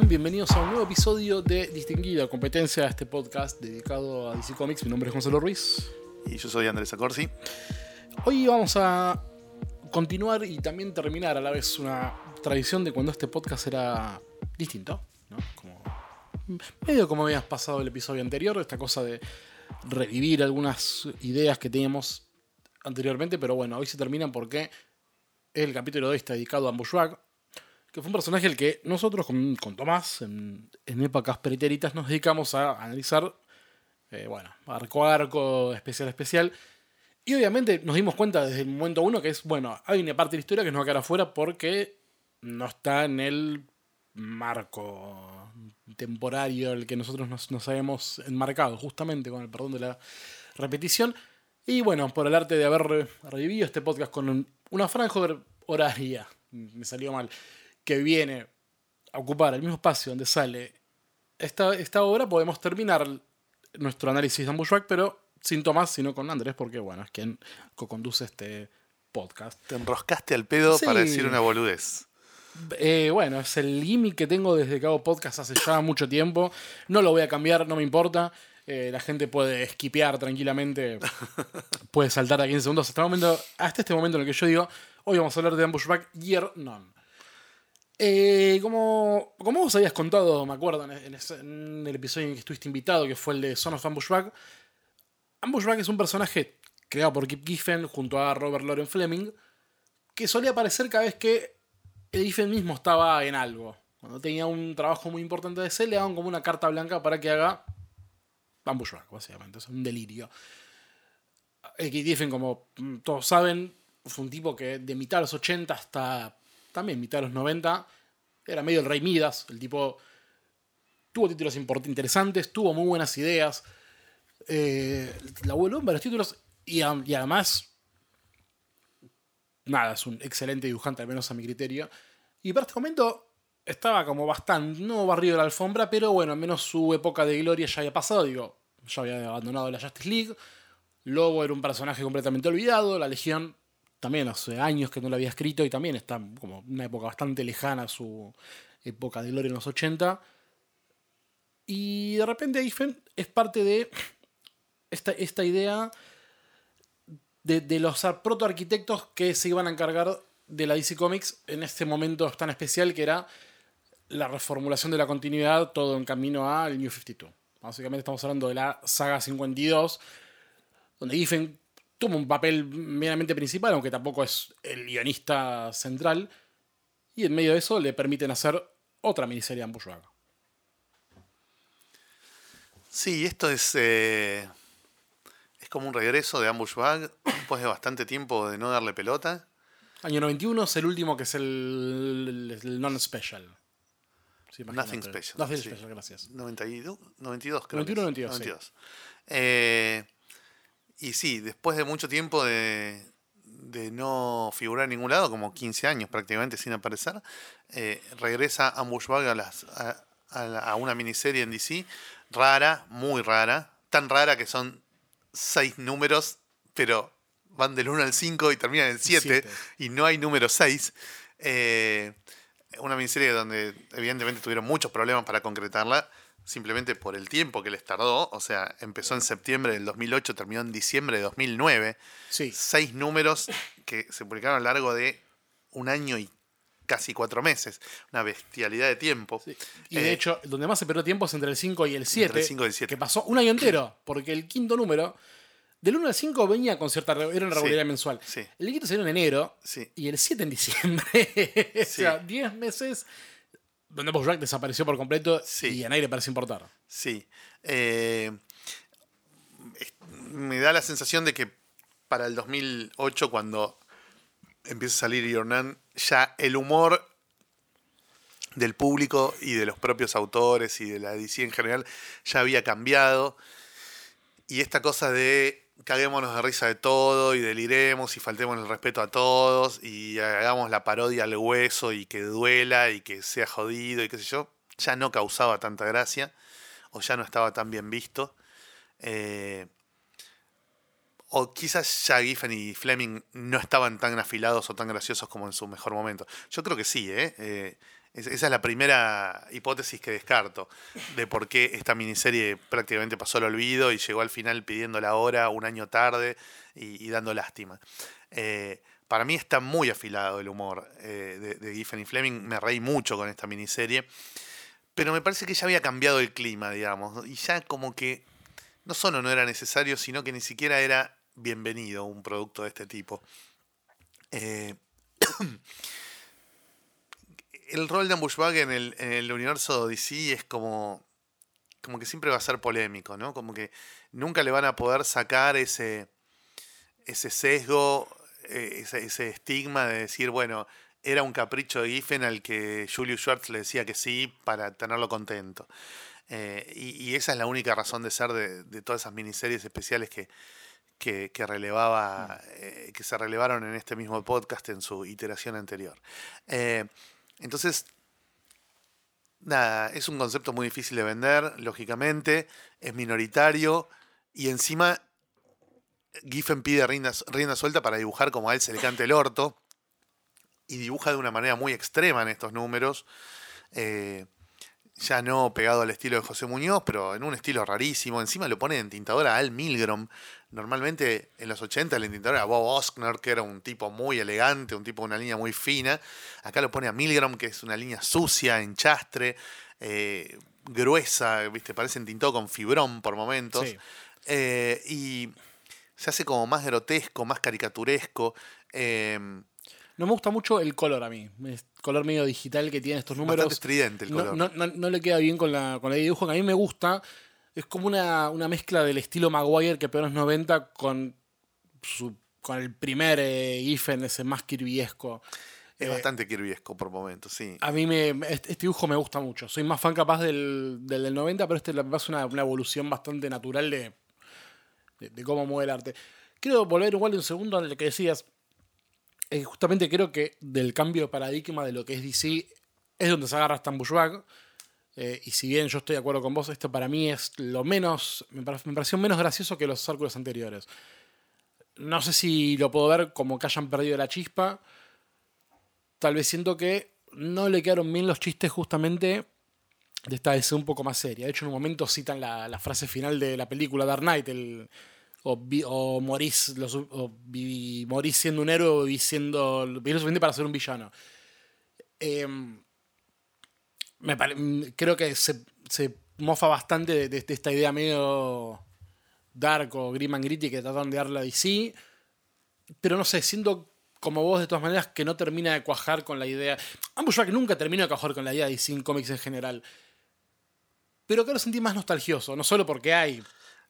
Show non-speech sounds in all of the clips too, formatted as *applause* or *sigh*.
Bienvenidos a un nuevo episodio de Distinguida Competencia, este podcast dedicado a DC Comics. Mi nombre es Gonzalo Ruiz. Y yo soy Andrés Acorsi. Hoy vamos a continuar y también terminar a la vez una tradición de cuando este podcast era distinto, ¿no? Como, medio como habías pasado el episodio anterior, esta cosa de revivir algunas ideas que teníamos anteriormente, pero bueno, hoy se terminan porque el capítulo de hoy está dedicado a Bushwhack, que fue un personaje al que nosotros con, con Tomás, en, en, épocas pretéritas, nos dedicamos a analizar, eh, bueno, arco a arco, especial a especial. Y obviamente nos dimos cuenta desde el momento uno que es, bueno, hay una parte de la historia que nos va a quedar afuera porque no está en el marco temporario al que nosotros nos, nos habíamos enmarcado, justamente con el perdón de la repetición. Y bueno, por el arte de haber revivido este podcast con una franja horaria, me salió mal, que viene a ocupar el mismo espacio donde sale esta, esta obra, podemos terminar nuestro análisis de Bushwhack, pero sin Tomás, sino con Andrés, porque bueno, es quien co-conduce este podcast. Te enroscaste al pedo sí. para decir una boludez. Eh, bueno, es el gimmick que tengo desde que hago podcast hace ya mucho tiempo. No lo voy a cambiar, no me importa. Eh, la gente puede esquipear tranquilamente, *laughs* puede saltar a 15 segundos. Hasta, el momento, hasta este momento en el que yo digo, hoy vamos a hablar de Ambushback Year None. Eh, como, como vos habías contado, me acuerdo, en, el episodio en que estuviste invitado, que fue el de Son of Ambushback, Ambushback es un personaje creado por Kip Giffen junto a Robert Loren Fleming, que solía aparecer cada vez que Giffen mismo estaba en algo. Cuando tenía un trabajo muy importante de ese, le daban como una carta blanca para que haga Ambushback, básicamente. Es un delirio. Kip Giffen, como todos saben, fue un tipo que de mitad de los 80 hasta también mitad de los 90, era medio el rey Midas. El tipo tuvo títulos interesantes, tuvo muy buenas ideas. Eh, la vuelvo en varios títulos y, y, además, nada, es un excelente dibujante, al menos a mi criterio. Y para este momento estaba como bastante, no barrido de la alfombra, pero bueno, al menos su época de gloria ya había pasado. Digo, ya había abandonado la Justice League. Lobo era un personaje completamente olvidado. La Legión también hace años que no lo había escrito y también está como una época bastante lejana su época de gloria en los 80. Y de repente Giffen es parte de esta, esta idea de, de los protoarquitectos que se iban a encargar de la DC Comics en este momento tan especial que era la reformulación de la continuidad, todo en camino al New 52. Básicamente estamos hablando de la saga 52, donde Giffen tuvo un papel meramente principal, aunque tampoco es el guionista central. Y en medio de eso le permiten hacer otra miniserie en Bushwhack. Sí, esto es. Eh, es como un regreso de Ambushbag después de bastante tiempo de no darle pelota. Año 91 es el último que es el, el non-special. Sí, Nothing Special. Nothing sí. Special, gracias. 92, 92 creo. 91, 92. 92. Sí. Eh, y sí, después de mucho tiempo de, de, no figurar en ningún lado, como 15 años prácticamente sin aparecer, eh, regresa Ambushbag a, las, a, a, a, una miniserie en DC, rara, muy rara, tan rara que son seis números, pero van del 1 al 5 y terminan en 7, y no hay número 6. Eh, una miniserie donde evidentemente tuvieron muchos problemas para concretarla simplemente por el tiempo que les tardó. O sea, empezó en septiembre del 2008, terminó en diciembre de 2009. Sí. Seis números que se publicaron a lo largo de un año y casi cuatro meses. Una bestialidad de tiempo. Sí. Y de eh, hecho, donde más se perdió tiempo es entre el 5 y el 7. Entre el 5 y el 7. Que pasó un año entero, porque el quinto número. Del 1 al 5 venía con cierta era una regularidad sí, mensual. Sí. El quinto salió en enero y el 7 en diciembre. *laughs* o sea, 10 meses donde Bojack desapareció por completo sí. y a nadie le parece importar. Sí. Eh, me da la sensación de que para el 2008, cuando empieza a salir Yornan, ya el humor del público y de los propios autores y de la DC en general ya había cambiado. Y esta cosa de caguémonos de risa de todo y deliremos y faltemos el respeto a todos y hagamos la parodia al hueso y que duela y que sea jodido y qué sé yo, ya no causaba tanta gracia o ya no estaba tan bien visto. Eh, o quizás ya Giffen y Fleming no estaban tan afilados o tan graciosos como en su mejor momento. Yo creo que sí, ¿eh? eh esa es la primera hipótesis que descarto de por qué esta miniserie prácticamente pasó al olvido y llegó al final pidiendo la hora un año tarde y, dando lástima. Eh, para mí está muy afilado el humor eh, de, de, Giffen y Fleming. Me reí mucho con esta miniserie. Pero me parece que ya había cambiado el clima, digamos. Y ya como que no solo no era necesario, sino que ni siquiera era bienvenido un producto de este tipo. Eh, el rol de Ambushbag en el, en el universo DC es como, como que siempre va a ser polémico, ¿no? Como que nunca le van a poder sacar ese, ese sesgo, eh, ese, estigma de decir, bueno, era un capricho de Giffen al que Julius Schwartz le decía que sí para tenerlo contento. Eh, y, esa es la única razón de ser de, todas esas miniseries especiales que, que, relevaba, mm. eh, que se relevaron en este mismo podcast en su iteración anterior. Entonces, nada, es un concepto muy difícil de vender, lógicamente, es minoritario y encima Giffen pide rienda, suelta para dibujar como a él se le cante el orto y dibuja de una manera muy extrema en estos números. Eh, ya no pegado al estilo de José Muñoz, pero en un estilo rarísimo. Encima lo pone en tintadora Al Milgrom. Normalmente en los 80 el entintador era Bob Oskner, que era un tipo muy elegante, un tipo de una línea muy fina. Acá lo pone a Milgrom, que es una línea sucia, enchastre, eh, gruesa, ¿viste? parece entintado con fibrón por momentos. Eh, y se hace como más grotesco, más caricaturesco. Eh, no me gusta mucho el color a mí. Color medio digital que tiene estos números. Bastante estridente el color. No, le queda bien con la, con la dibujo, que a mí me gusta. Es como una, mezcla del estilo Maguire que peor los 90 con, su, con el primer eh, Giffen, ese más kirbyesco. Es eh, bastante kirbyesco por momentos, sí. A mí me, este, este, dibujo me gusta mucho. Soy más fan capaz del, del, 90, pero este parece una, una, evolución bastante natural de, de, cómo mueve el arte. Quiero volver igual un segundo a lo que decías. Eh, justamente creo que del cambio de paradigma de lo que es DC es donde se agarra Stan Bushback. Eh, y si bien yo estoy de acuerdo con vos, esto para mí es lo menos. Me, pareció menos gracioso que los círculos anteriores. No sé si lo puedo ver como que hayan perdido la chispa. Tal vez siento que no le quedaron bien los chistes justamente de esta vez un poco más seria. De hecho, en un momento citan la, la frase final de la película Dark Knight, el, o, morís, morís siendo un héroe o vivís siendo. lo suficiente para ser un villano. Em, me creo que se, mofa bastante de, esta idea medio dark o grim and gritty que tratan de darle a DC. Pero no sé, siento como vos de todas maneras que no termina de cuajar con la idea. Ambos que nunca termina de cuajar con la idea de DC en cómics en general. Pero que lo sentí más nostalgioso, no solo porque hay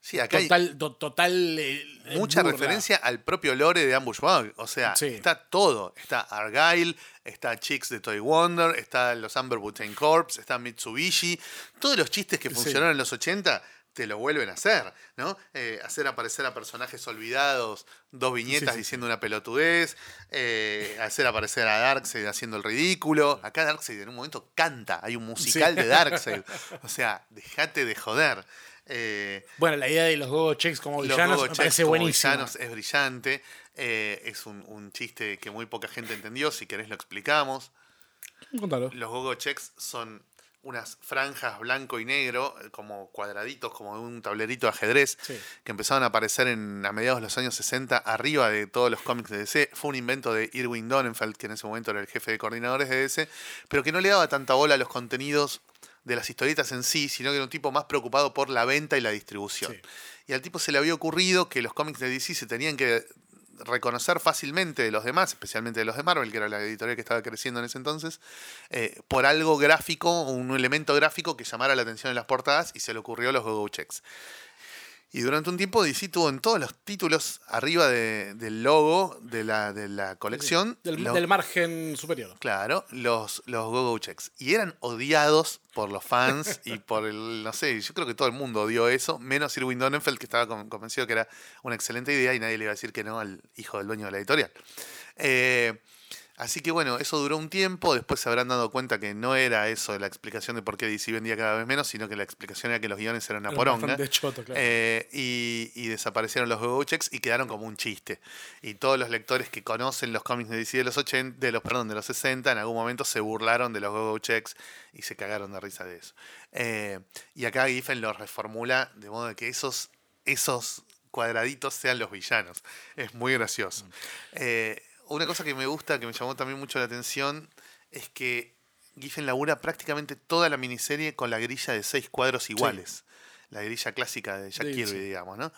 Sí, acá total, total eh, mucha referencia al propio lore de Ambush Bug. O sea, está todo. Está Argyle, está Chicks de Toy Wonder, está los Amber Butane Corps, está Mitsubishi. Todos los chistes que funcionaron en los 80 te lo vuelven a hacer, ¿no? Eh, hacer aparecer a personajes olvidados, dos viñetas diciendo una pelotudez, eh, hacer aparecer a Darkseid haciendo el ridículo. Acá Darkseid en un momento canta, hay un musical de Darkseid. O sea, dejate de joder. Eh, bueno, la idea de los Gogo Checks como villanos me parece buenísima. es brillante. Eh, es un, chiste que muy poca gente entendió. Si querés lo explicamos. Contalo. Los Gogo Checks son unas franjas blanco y negro, eh, como cuadraditos, como un tablerito de ajedrez, que empezaron a aparecer en, a mediados de los años 60 arriba de todos los cómics de DC. Fue un invento de Irwin Donenfeld, que en ese momento era el jefe de coordinadores de DC, pero que no le daba tanta bola a los contenidos de las historietas en sí, sino que era un tipo más preocupado por la venta y la distribución. Y al tipo se le había ocurrido que los cómics de DC se tenían que reconocer fácilmente de los demás, especialmente de los de Marvel, que era la editorial que estaba creciendo en ese entonces, eh, por algo gráfico, un elemento gráfico que llamara la atención en las portadas y se le ocurrió los Go-Go Checks. Y durante un tiempo DC tuvo en todos los títulos arriba del logo de la, de la colección. Del, margen superior. Claro, los, los Go-Go Checks. Y eran odiados por los fans *laughs* y por el, no sé, yo creo que todo el mundo odió eso, menos Irwin Donenfeld, que estaba convencido que era una excelente idea y nadie le iba a decir que no al hijo del dueño de la editorial. Eh, Así que bueno, eso duró un tiempo, después se habrán dado cuenta que no era eso la explicación de por qué DC vendía cada vez menos, sino que la explicación era que los guiones eran una Era poronga. choto, claro. Eh, y, y desaparecieron los go checks y quedaron como un chiste. Y todos los lectores que conocen los cómics de DC de los 80, de los, perdón, de los 60, en algún momento se burlaron de los go checks y se cagaron de risa de eso. Eh, y acá Giffen lo reformula de modo de que esos, esos cuadraditos sean los villanos. Es muy gracioso. Eh, una cosa que me gusta, que me llamó también mucho la atención, es que Giffen labura prácticamente toda la miniserie con la grilla de seis cuadros iguales. La grilla clásica de Jack Sí, Kirby, sí. digamos, ¿no?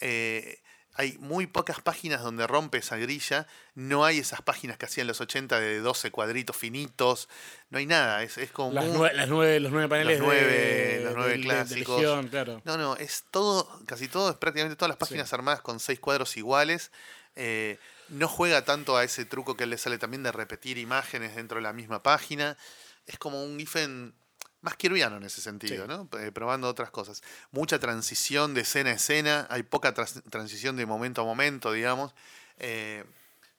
Eh, hay muy pocas páginas donde rompe esa grilla. No hay esas páginas que hacían los 80 de 12 cuadritos finitos. No hay nada. Es, es como. Las, muy- nue- las nueve, los nueve paneles nueve- de, los nueve de- de- de clásicos. Legión, claro. No, no, es todo, casi todo, es prácticamente todas las páginas armadas con seis cuadros iguales. Eh, no juega tanto a ese truco que le sale también de repetir imágenes dentro de la misma página. Es como un Giffen más kirviano en ese sentido, Sí. ¿no? Eh, probando otras cosas. Mucha transición de escena a escena, hay poca transición de momento a momento, digamos, eh,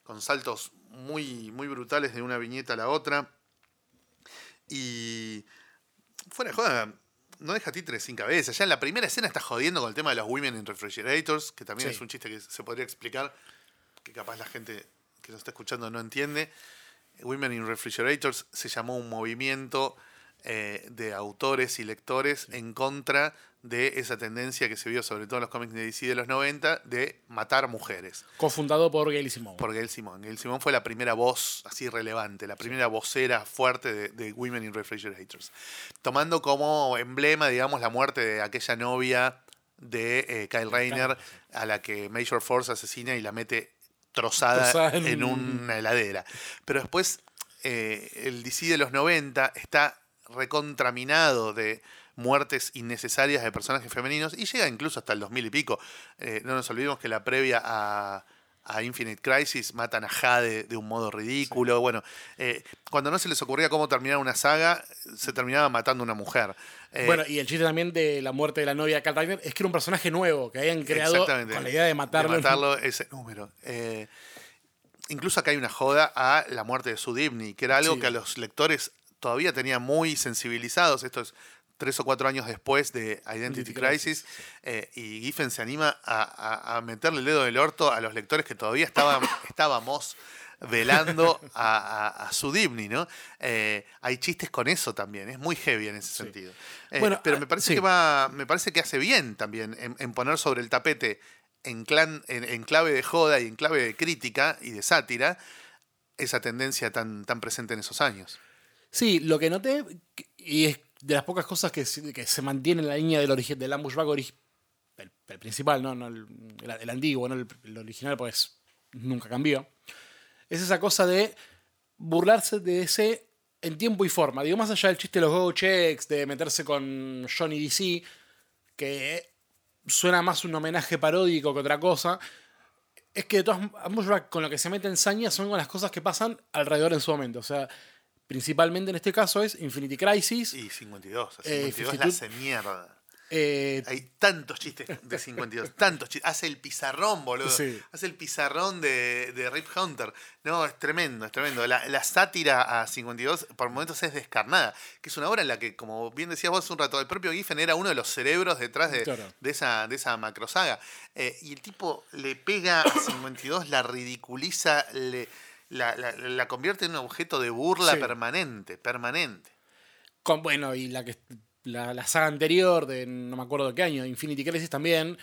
con saltos muy, muy brutales de una viñeta a la otra. Y fuera de joda, no deja títeres sin cabeza. Ya en la primera escena está jodiendo con el tema de los women in refrigerators, que también Sí. es un chiste que se podría explicar, que capaz la gente que nos está escuchando no entiende. Women in Refrigerators se llamó un movimiento eh, de autores y lectores en contra de esa tendencia que se vio sobre todo en los cómics de DC de los 90 de matar mujeres Cofundado por Gail Simone. por Gail Simón. Gail Simón fue la primera voz así relevante, la primera vocera fuerte de, de Women in Refrigerators. Tomando como emblema, digamos, la muerte de aquella novia de eh, Kyle Rayner a la que Major Force asesina y la mete trozada, Trozada en en, un- una heladera. Pero después eh, el DC de los 90 está recontraminado de muertes innecesarias de personajes femeninos y llega incluso hasta el 2000 y pico. Eh, no nos olvidemos que la previa a, a Infinite Crisis matan a Jade de un modo ridículo. Bueno, eh, cuando no se les ocurría cómo terminar una saga, se terminaba matando a una mujer. Eh, Bueno, y el chiste también de la muerte de la novia de Carl Reiner es que era un personaje nuevo que habían creado con la idea de matarlo. De matarlo ese número. Eh, incluso acá hay una joda a la muerte de Sudibni, que era algo Sí. que a los lectores todavía tenían muy sensibilizados. Esto es tres o cuatro años después de Identity Crisis. eh, y Giffen se anima a, a- a meterle el dedo del orto a los lectores que todavía estaban, *coughs* estábamos velando a, a, a Sudibni, ¿no? Eh, hay chistes con eso también, es muy heavy en ese sentido. Eh, Bueno, pero ah, me parece sí. que va, me parece que hace bien también en, en poner sobre el tapete en, clan, en, en clave de joda y en clave de crítica y de sátira esa tendencia tan, tan presente en esos años. Sí, lo que noté, y es de las pocas cosas que, que se mantiene en la línea del, origi- del ambushback ori- el, el principal, ¿no? No el, el- el antiguo, ¿no? el, original, pues nunca cambió. Es esa cosa de burlarse de ese en tiempo y forma. Digo, más allá del chiste de los go checks, de meterse con Johnny DC, que suena más un homenaje paródico que otra cosa. Es que de todas Ambushback con lo que se mete en saña son con las cosas que pasan alrededor en su momento. O sea, principalmente en este caso es Infinity Crisis. Y 52, a Eh, 52 la 52 hace mierda. eh, Hay tantos chistes de 52, *laughs* tantos chistes. Hace el pizarrón, boludo. Sí. Hace el pizarrón de, de Rip Hunter. No, es tremendo, es tremendo. La, la sátira a 52 por momentos es descarnada. Que es una obra en la que, como bien decías vos un rato, el propio Giffen era uno de los cerebros detrás de, Claro. de esa, de esa macrosaga. Eh, y el tipo le pega a 52, la ridiculiza, le, la, la- la convierte en un objeto de burla Sí. permanente, permanente. con, bueno, y la que la, la saga anterior de no me acuerdo qué año, Infinity Crisis también,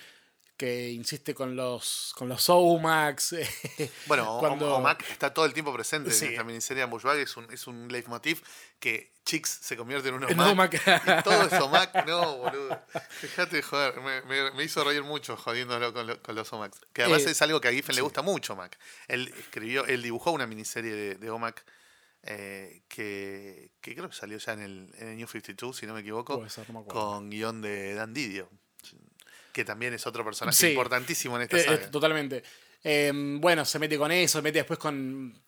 que insiste con los con los Zoumax. *laughs* Bueno, Cuando- Omac está todo el tiempo presente Sí. en esta miniserie Ambushbag, es un, es un leitmotiv que Chicks se convierte en un *laughs* Omac. Omac. Y todo es Omac, no, boludo. Dejate de joder, me, me- me hizo reír mucho jodiéndolo con, lo- con los Omacs. Que además Eh, es algo que a Giffen le gusta mucho, Omac. Él escribió, él dibujó una miniserie de, de Omac eh, que, que creo que salió ya en el, en el New 52, si no me equivoco, Puede ser, no me acuerdo. con guion de Dan Didio, que también es otro personaje Sí. importantísimo en esta Eh, eh, saga. totalmente. Eh, bueno, se mete con eso, se mete después con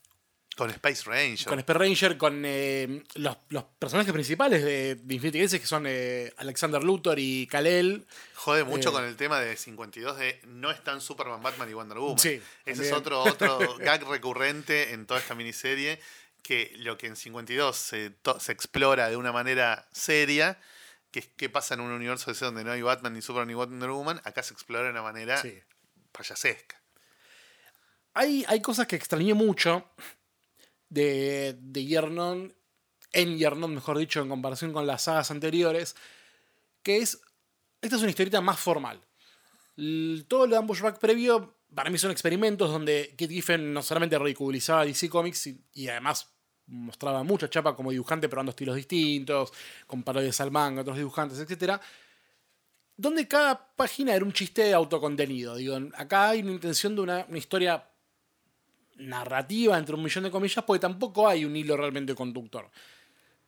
Con Space Ranger. Con Space Ranger, con eh, los, los personajes principales de, de Infinity Crisis, que son eh, Alexander Luthor y Kal-El. Jode mucho Eh. con el tema de 52 de no están Superman, Batman y Wonder Woman. Sí, Ese es otro, otro *laughs* gag recurrente en toda esta miniserie, que lo que en 52 se, se explora de una manera seria, que es qué pasa en un universo ese donde no hay Batman, ni Superman, ni Wonder Woman, acá se explora de una manera Sí. payasesca. Hay, hay cosas que extrañé mucho de, de Yernon, en Yernon, mejor dicho, en comparación con las sagas anteriores, que es, esta es una historieta más formal. Todo lo de Ambushback previo, para mí son experimentos donde Kit Giffen no solamente ridiculizaba DC Comics y, y además mostraba mucha chapa como dibujante probando estilos distintos, con parodias al manga, otros dibujantes, etc. Donde cada página era un chiste autocontenido. Digo, acá hay una intención de una, historia narrativa, entre un millón de comillas, porque tampoco hay un hilo realmente conductor.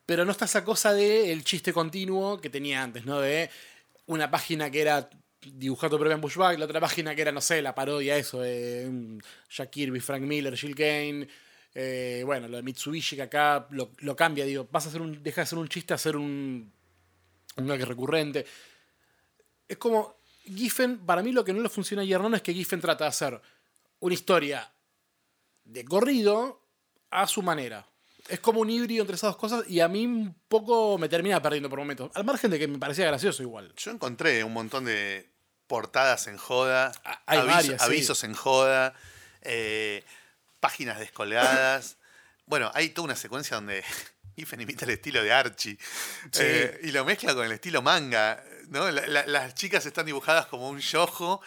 Pero no está esa cosa de el chiste continuo que tenía antes, ¿no? De una página que era dibujado propio en Bushback, la otra página que era, no sé, la parodia, eso, de mm, Jack Kirby, Frank Miller, Jill Kane. Eh, bueno, lo de Mitsubishi que acá lo, lo cambia, digo, vas a hacer un, deja de ser un chiste a ser un, un gag recurrente. Es como, Giffen, para mí lo que no le funciona a Yernon es que Giffen trata de hacer una historia de corrido a su manera. Es como un híbrido entre esas dos cosas y a mí un poco me termina perdiendo por momentos. Al margen de que me parecía gracioso igual. Yo encontré un montón de portadas en joda, Ah, hay aviso- varias, sí. avisos en joda, eh, páginas descolgadas. *laughs* bueno, hay toda una secuencia donde *laughs* Giffen imita el estilo de Archie Sí. eh, y lo mezcla con el estilo manga. ¿no? La- la- las chicas están dibujadas como un yojo.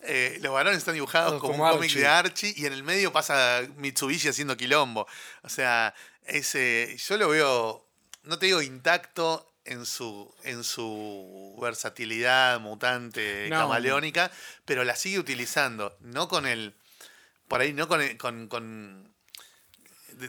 eh, los varones están dibujados como, Como un cómic de Archie y en el medio pasa Mitsubishi haciendo quilombo. O sea, ese, yo lo veo, no te digo intacto en su, en su versatilidad mutante, No. camaleónica, pero la sigue utilizando, no con el, por ahí, no con, con,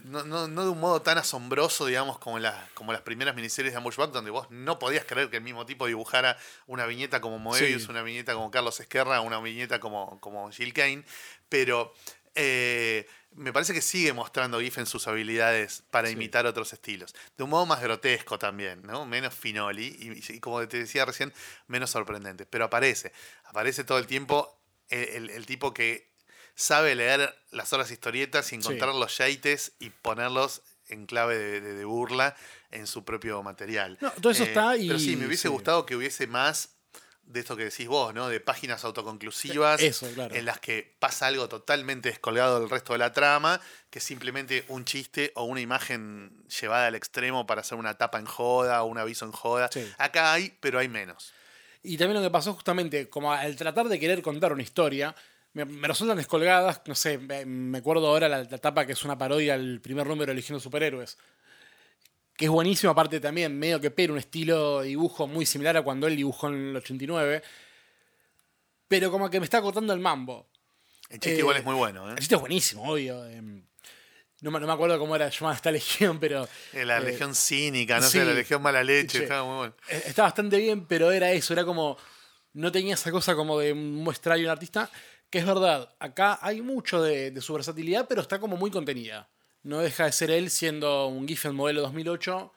no, no- no de un modo tan asombroso, digamos, como las, como las primeras miniseries de Ambushback, donde vos no podías creer que el mismo tipo dibujara una viñeta como Moebius, Sí. una viñeta como Carlos Esquerra, una viñeta como, como Jill Kane, pero eh, me parece que sigue mostrando Giffen sus habilidades para Sí. imitar otros estilos. De un modo más grotesco también, ¿no? Menos finoli y, y como te decía recién, menos sorprendente. Pero aparece, aparece todo el tiempo el, el- el tipo que sabe leer las horas historietas y encontrar los yates y ponerlos en clave de, de- de burla en su propio material. No, todo eso está y- Pero sí, me hubiese sí. gustado que hubiese más de esto que decís vos, ¿no? De páginas autoconclusivas Eso, claro. en las que pasa algo totalmente descolgado del resto de la trama, que es simplemente un chiste o una imagen llevada al extremo para hacer una tapa en joda o un aviso en joda. Sí. Acá hay, pero hay menos. Y también lo que pasó justamente, como al tratar de querer contar una historia, me, me resultan descolgadas, no sé, me, acuerdo ahora la, la etapa que es una parodia al primer número de Legión de Superhéroes. Que es buenísimo, aparte también, medio que pera un estilo de dibujo muy similar a cuando él dibujó en el 89. Pero como que me está cortando el mambo. El chiste Eh, igual es muy bueno, ¿eh? El chiste es buenísimo, obvio. em, no, me- no me acuerdo cómo era llamada esta *laughs* legión, pero Eh, La eh, legión cínica, no sí. sé, la legión mala leche, estaba muy bueno. Eh, Está bastante bien, pero era eso, era como. No tenía esa cosa como de muestrar a un artista. Que es verdad, acá hay mucho de, su versatilidad, pero está como muy contenida. No deja de ser él siendo un Giffen modelo 2008,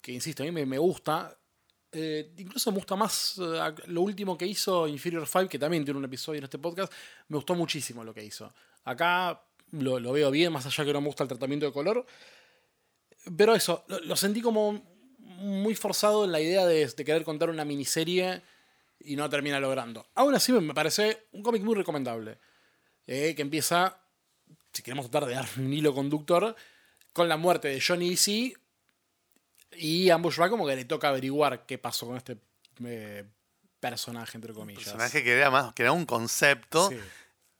que insisto, a mí me, gusta. Eh, incluso me gusta más eh, lo último que hizo Inferior 5, que también tiene un episodio en este podcast. Me gustó muchísimo lo que hizo. Acá lo, veo bien, más allá que no me gusta el tratamiento de color. Pero eso, lo, sentí como muy forzado en la idea de, de querer contar una miniserie y no termina logrando. Aún así me parece un cómic muy recomendable. eh, que empieza, si queremos tratar de dar un hilo conductor, con la muerte de Johnny DC y a Ambush va como que le toca averiguar qué pasó con este eh, personaje, entre comillas. personaje que era más que era un concepto Sí.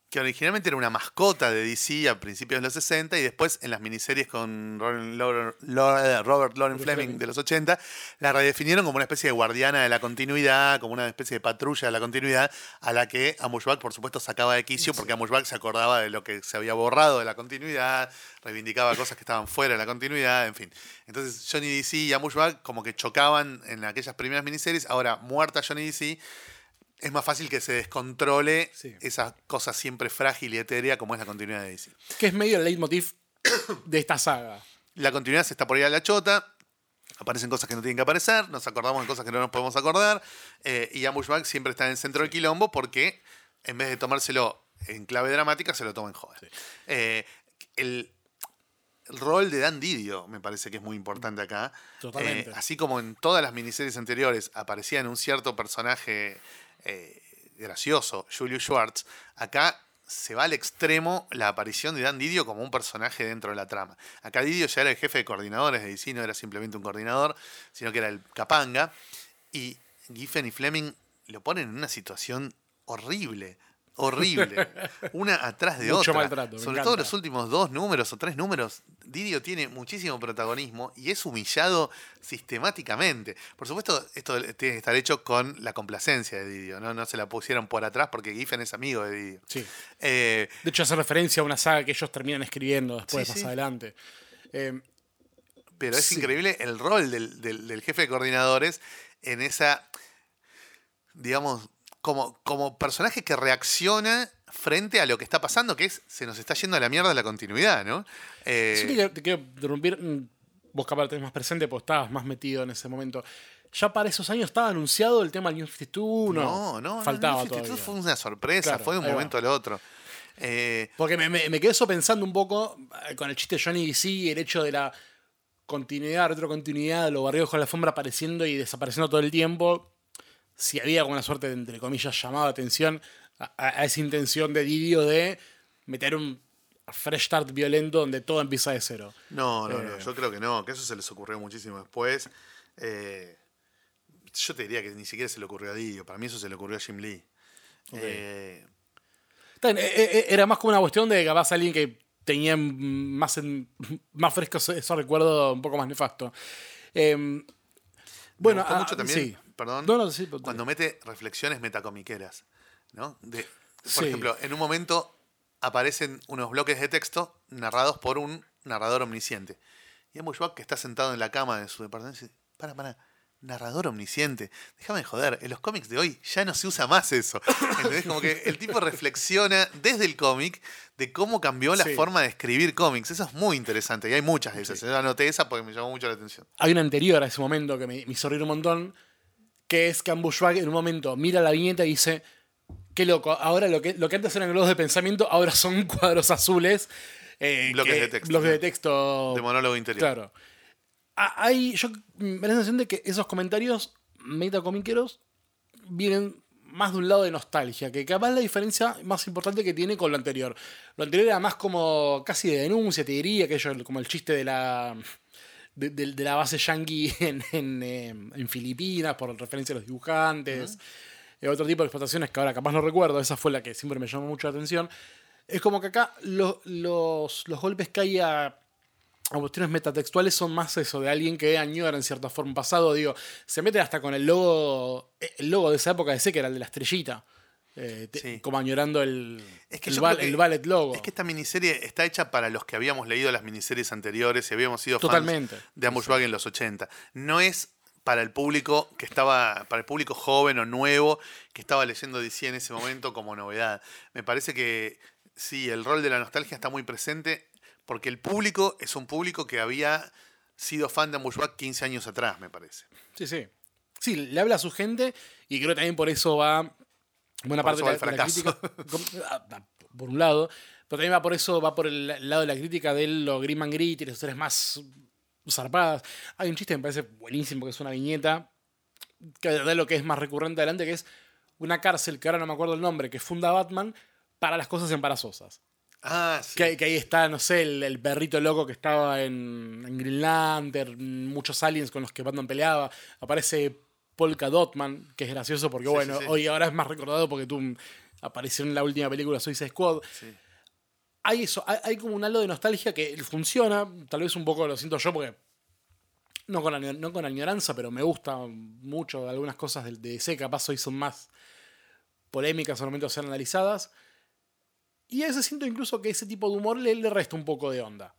Que originalmente era una mascota de DC a principios de los 60 y después en las miniseries con Robert, Lauren- Lau- Robert Loren Fleming de los 80 la redefinieron como una especie de guardiana de la continuidad, como una especie de patrulla de la continuidad a la que Ambushback por supuesto sacaba de quicio porque Ambushback se acordaba de lo que se había borrado de la continuidad, reivindicaba cosas que estaban fuera de la continuidad, en fin. Entonces Johnny DC y Ambushback como que chocaban en aquellas primeras miniseries, ahora muerta Johnny DC es más fácil que se descontrole Sí. esa cosa siempre frágil y etérea como es la continuidad de DC. Que es medio el leitmotiv *coughs* de esta saga. La continuidad se está por ir a la chota. Aparecen cosas que no tienen que aparecer, nos acordamos de cosas que no nos podemos acordar. eh, y Ambushback siempre está en el centro del quilombo porque en vez de tomárselo en clave dramática, se lo toma en joder. Eh, el rol de Dan Didio me parece que es muy importante acá. Totalmente. Eh, así como en todas las miniseries anteriores aparecía en un cierto personaje eh, gracioso, Julius Schwartz, acá se va al extremo la aparición de Dan Didio como un personaje dentro de la trama. Acá Didio ya era el jefe de coordinadores de DC, no era simplemente un coordinador, sino que era el capanga. Y Giffen y Fleming lo ponen en una situación horrible. Horrible. Una atrás de Mucho otra. maltrato, Sobre todo los últimos dos números o tres números, Didio tiene muchísimo protagonismo y es humillado sistemáticamente. Por supuesto, esto tiene que estar hecho con la complacencia de Didio, ¿no? No se la pusieron por atrás porque Giffen es amigo de Didio. Sí. Eh, De hecho, hace referencia a una saga que ellos terminan escribiendo después, Sí, más sí. adelante. Eh, pero es Sí. increíble el rol del, del- del jefe de coordinadores en esa, digamos, como, como personaje que reacciona frente a lo que está pasando, que es, se nos está yendo a la mierda la continuidad, ¿no? Eh, Sí, te, te quiero interrumpir. mm, Vos capaz tenés más presente porque estabas más metido en ese momento. Ya para esos años estaba anunciado el tema del New 52. no, no, faltaba no, no, todavía. fue una sorpresa, Claro, fue de un va. momento al otro. Eh, Porque me, me, me quedé eso pensando un poco eh, con el chiste de Johnny DC, el hecho de la continuidad, retrocontinuidad, los barrios con la alfombra apareciendo y desapareciendo todo el tiempo. Si había alguna suerte de, entre comillas, llamado de atención a, esa intención de Didio de meter un fresh start violento donde todo empieza de cero. no, no, no, Eh. yo creo que no, que eso se les ocurrió muchísimo después. Eh, yo te diría que ni siquiera se le ocurrió a Didio, para mí eso se le ocurrió a Jim Lee. Eh, Era más como una cuestión de capaz alguien que tenía más, en- *laughs* más fresco ese recuerdo un poco más nefasto. Em, Bueno, bueno, me gustó ah, mucho también, sí. Perdón, No, no, sí, pero- cuando mete reflexiones metacomiqueras, ¿no? De, por Sí. ejemplo, en un momento aparecen unos bloques de texto narrados por un narrador omnisciente. Y Bushwack, que está sentado en la cama de su departamento, dice, para, para, narrador omnisciente. Déjame de joder, en los cómics de hoy ya no se usa más eso. ¿Entendés? Como que el tipo reflexiona desde el cómic de cómo cambió la Sí. forma de escribir cómics. Eso es muy interesante y hay muchas de esas. Yo anoté esa porque me llamó mucho la atención. Hay una anterior a ese momento que me, me reír un montón, que es que Ambushwag en un momento mira la viñeta y dice, qué loco, ahora lo que, lo que antes eran globos de pensamiento, ahora son *laughs* cuadros azules. eh, Bloques que- de texto, Bloques ¿no? de texto. De monólogo interior. Claro. Hay, yo me da la sensación de que esos comentarios metacomiqueros vienen más de un lado de nostalgia, que capaz la diferencia más importante que tiene con lo anterior. Lo anterior era más como casi de denuncia, te diría, que ellos, como el chiste de la de, de- de la base yankee *laughs* en, en, eh, en Filipinas, por referencia a los dibujantes. Eh, otro tipo de explotaciones que ahora capaz no recuerdo, esa fue la que siempre me llamó mucho la atención. Es como que acá lo- los, los golpes que hay a, a cuestiones metatextuales son más eso, de alguien que añora en cierta forma un pasado. Digo, se meten hasta con el logo, el logo de esa época de C, que era el de la estrellita. Eh, te- Sí. Como añorando el, Es que el, yo bal- creo que- el ballet logo. Es que esta miniserie está hecha para los que habíamos leído las miniseries anteriores y habíamos sido Totalmente. fans de Ambushwag en los 80. No es para el público que estaba, para el público joven o nuevo que estaba leyendo DC en ese momento como novedad. Me parece que sí, el rol de la nostalgia está muy presente porque el público es un público que había sido fan de Ambushwag 15 años atrás, me parece. Sí, sí. Sí, le habla a su gente y creo que también por eso va buena Por parte de la, de crítica. *laughs* ah, ah, Por un lado, pero también va por eso, va por el lado de la crítica de lo grim and gritty, las historias más zarpadas. Hay un chiste que me parece buenísimo, que es una viñeta, que de lo que es más recurrente adelante, que es una cárcel, que ahora no me acuerdo el nombre, que funda Batman para las cosas embarazosas. Ah, sí. Que, que ahí está, no sé, el, el perrito loco que estaba en, en Green Lantern, muchos aliens con los que Batman peleaba. Aparece Polka Dotman, que es gracioso porque, Sí, bueno, sí, sí. hoy ahora es más recordado porque tú apareció en la última película Suicide Squad. Hay eso, hay, hay como un halo de nostalgia que funciona, tal vez un poco lo siento yo porque. No con, no con añoranza, pero me gusta mucho algunas cosas de, de DC, capaz hoy son más polémicas al momento de ser analizadas. Y a veces siento incluso que ese tipo de humor le, le resta un poco de onda.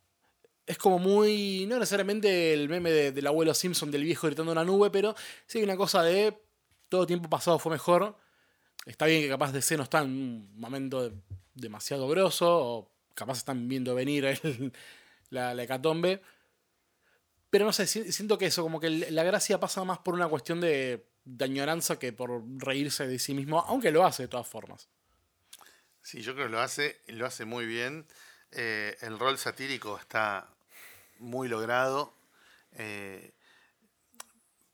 Es como muy. No necesariamente el meme de- del abuelo Simpson del viejo gritando en una nube, pero sí hay una cosa de. Todo tiempo pasado fue mejor. Está bien que capaz DC no está en un momento de- demasiado grosso, o capaz están viendo venir el, la, la hecatombe. Pero no sé, si- siento que eso, como que la gracia pasa más por una cuestión de, de añoranza que por reírse de sí mismo, aunque lo hace de todas formas. Sí, yo creo que lo hace, lo hace muy bien. Eh, el rol satírico está muy logrado. eh,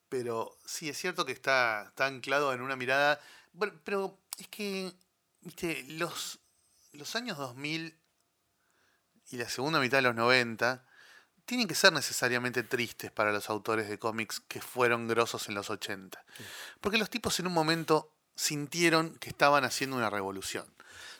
pero sí, es cierto que está, está anclado en una mirada. Pero es que, viste, los, los años 2000 y la segunda mitad de los 90 tienen que ser necesariamente tristes para los autores de cómics que fueron grosos en los 80. Porque los tipos en un momento sintieron que estaban haciendo una revolución.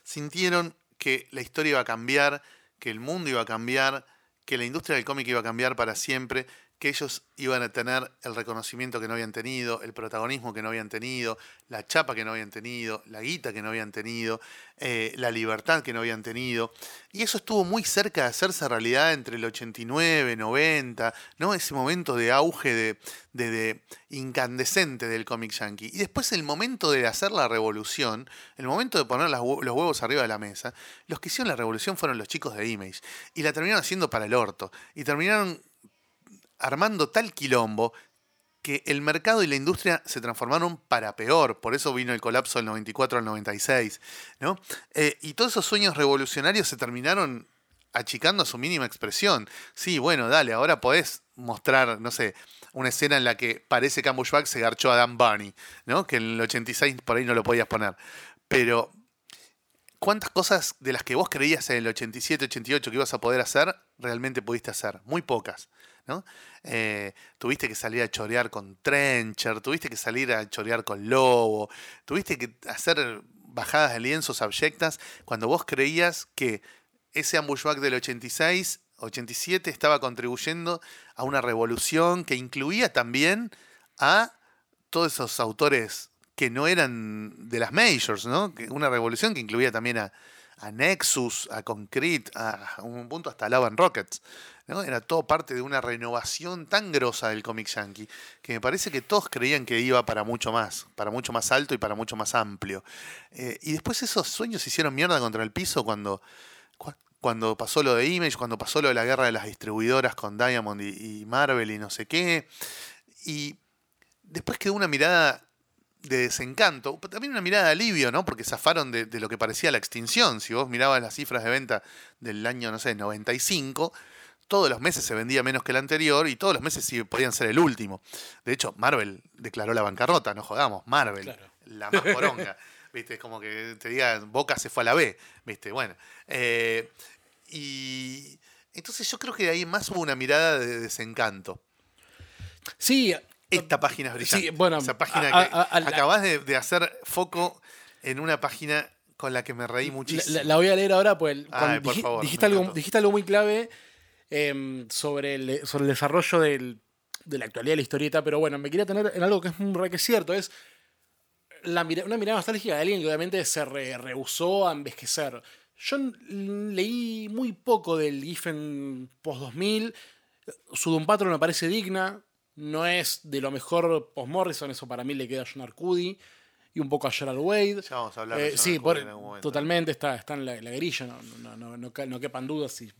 Sintieron que la historia iba a cambiar, que el mundo iba a cambiar, que la industria del cómic iba a cambiar para siempre, que ellos iban a tener el reconocimiento que no habían tenido, el protagonismo que no habían tenido, la chapa que no habían tenido, la guita que no habían tenido, eh, la libertad que no habían tenido. Y eso estuvo muy cerca de hacerse realidad entre el 89, 90, ¿no? Ese momento de auge de, de- de incandescente del cómic yankee. Y después el momento de hacer la revolución, el momento de poner los huevos arriba de la mesa, los que hicieron la revolución fueron los chicos de Image. Y la terminaron haciendo para el orto. Y terminaron armando tal quilombo que el mercado y la industria se transformaron para peor. Por eso vino el colapso del 94 al 96. ¿no? Eh, y todos esos sueños revolucionarios se terminaron achicando a su mínima expresión. Sí, bueno, dale, ahora podés mostrar, no sé, una escena en la que parece que Ambushback se garchó a Dan Bunny, ¿no? Que en el 86 por ahí no lo podías poner. Pero, ¿cuántas cosas de las que vos creías en el 87, 88 que ibas a poder hacer, realmente pudiste hacer? Muy pocas. ¿No? Eh, tuviste que salir a chorear con Trencher, tuviste que salir a chorear con Lobo, tuviste que hacer bajadas de lienzos abyectas cuando vos creías que ese ambushback del 86, 87 estaba contribuyendo a una revolución que incluía también a todos esos autores que no eran de las majors, ¿no? Una revolución que incluía también a, a Nexus, a Concrete, a, a un punto hasta Love and Rockets. ¿No? Era todo parte de una renovación tan grosa del cómic yankee que me parece que todos creían que iba para mucho más, para mucho más alto y para mucho más amplio. Eh, y después esos sueños se hicieron mierda contra el piso cuando, cua- cuando pasó lo de Image, cuando pasó lo de la guerra de las distribuidoras con Diamond y, Marvel y no sé qué. Y después quedó una mirada de desencanto, también una mirada de alivio, ¿no? Porque zafaron de, de lo que parecía la extinción. Si vos mirabas las cifras de venta del año, no sé, 95, todos los meses se vendía menos que el anterior y todos los meses sí podían ser el último. De hecho, Marvel declaró la bancarrota, no jodamos, Marvel, Claro. la más poronga. *laughs* ¿Viste? Es como que te diga, Boca se fue a la B, ¿viste? Bueno. eh, y entonces yo creo que ahí más hubo una mirada de desencanto. Sí, Esta página es brillante. Sí, bueno, Esa página a- que a- a la- acabás de, de hacer foco en una página con la que me reí muchísimo. la- la voy a leer ahora, pues Ay, por favor, dijiste, algo, dijiste algo muy clave em, sobre, el, sobre el desarrollo del- de la actualidad de la historieta, pero bueno, me quería tener en algo que es un re que es cierto, es la una mirada nostálgica de alguien que obviamente se re- rehusó a envejecer. Yo leí muy poco del Giffen post-2000, su Doom Patrol me parece digna, no es de lo mejor post-Morrison, eso para mí le queda a John Arcudi y un poco a Gerald Wade. Ya vamos a hablar de Eh, sí, Arcudi por- en algún momento. totalmente está, está en la, la grilla, no, no, no, no, quepan dudas. Si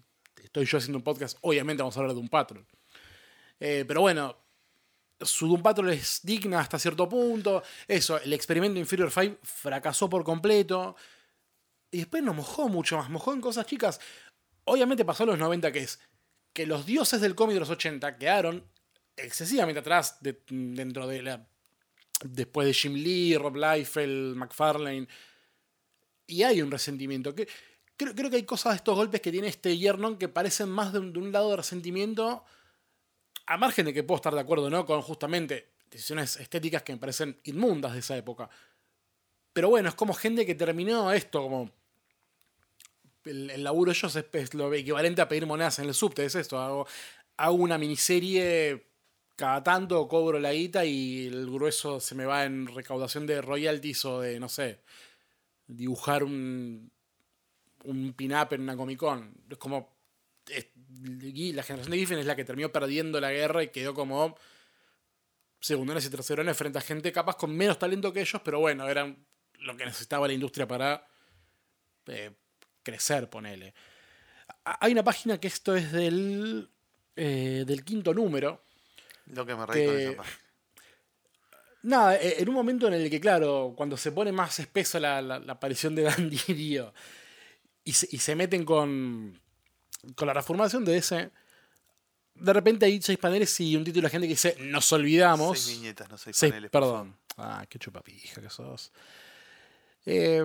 estoy yo haciendo un podcast, obviamente vamos a hablar de un Patrol. Eh, pero bueno, su Doom Patrol es digna hasta cierto punto. Eso, el experimento Inferior 5 fracasó por completo. Y después nos mojó mucho más, mojó en cosas chicas. Obviamente pasó en los 90 que es que los dioses del cómic de los 80 quedaron excesivamente atrás de- dentro de la... Después de Jim Lee, Rob Liefeld, McFarlane. Y hay un resentimiento. Que, creo, creo que hay cosas de estos golpes que tiene este Yernon que parecen más de un, de un lado de resentimiento. A margen de que puedo estar de acuerdo, ¿no? Con justamente decisiones estéticas que me parecen inmundas de esa época. Pero bueno, es como gente que terminó esto, como. El, laburo de ellos es, es lo equivalente a pedir monedas en el subte, es esto. Hago, hago una miniserie cada tanto, cobro la guita y el grueso se me va en recaudación de royalties o de, no sé, dibujar un, un pin-up en una Comic Con. Es como. es- la generación de Giffen es la que terminó perdiendo la guerra y quedó como segundones y tercerones frente a gente capaz con menos talento que ellos, pero bueno, eran lo que necesitaba la industria para eh, crecer, ponele. hay una página que esto es del, eh, del quinto número. Lo que me reí con esa página. Nada, eh, en un momento en el que, claro, cuando se pone más espeso la, la- la aparición de Dan Didio y se, y se meten con, con la reformación de ese, de repente hay seis paneles y un título de gente que dice, nos olvidamos. Seis viñetas, no seis Seis- paneles. perdón. Ah, qué chupapija que sos. Eh,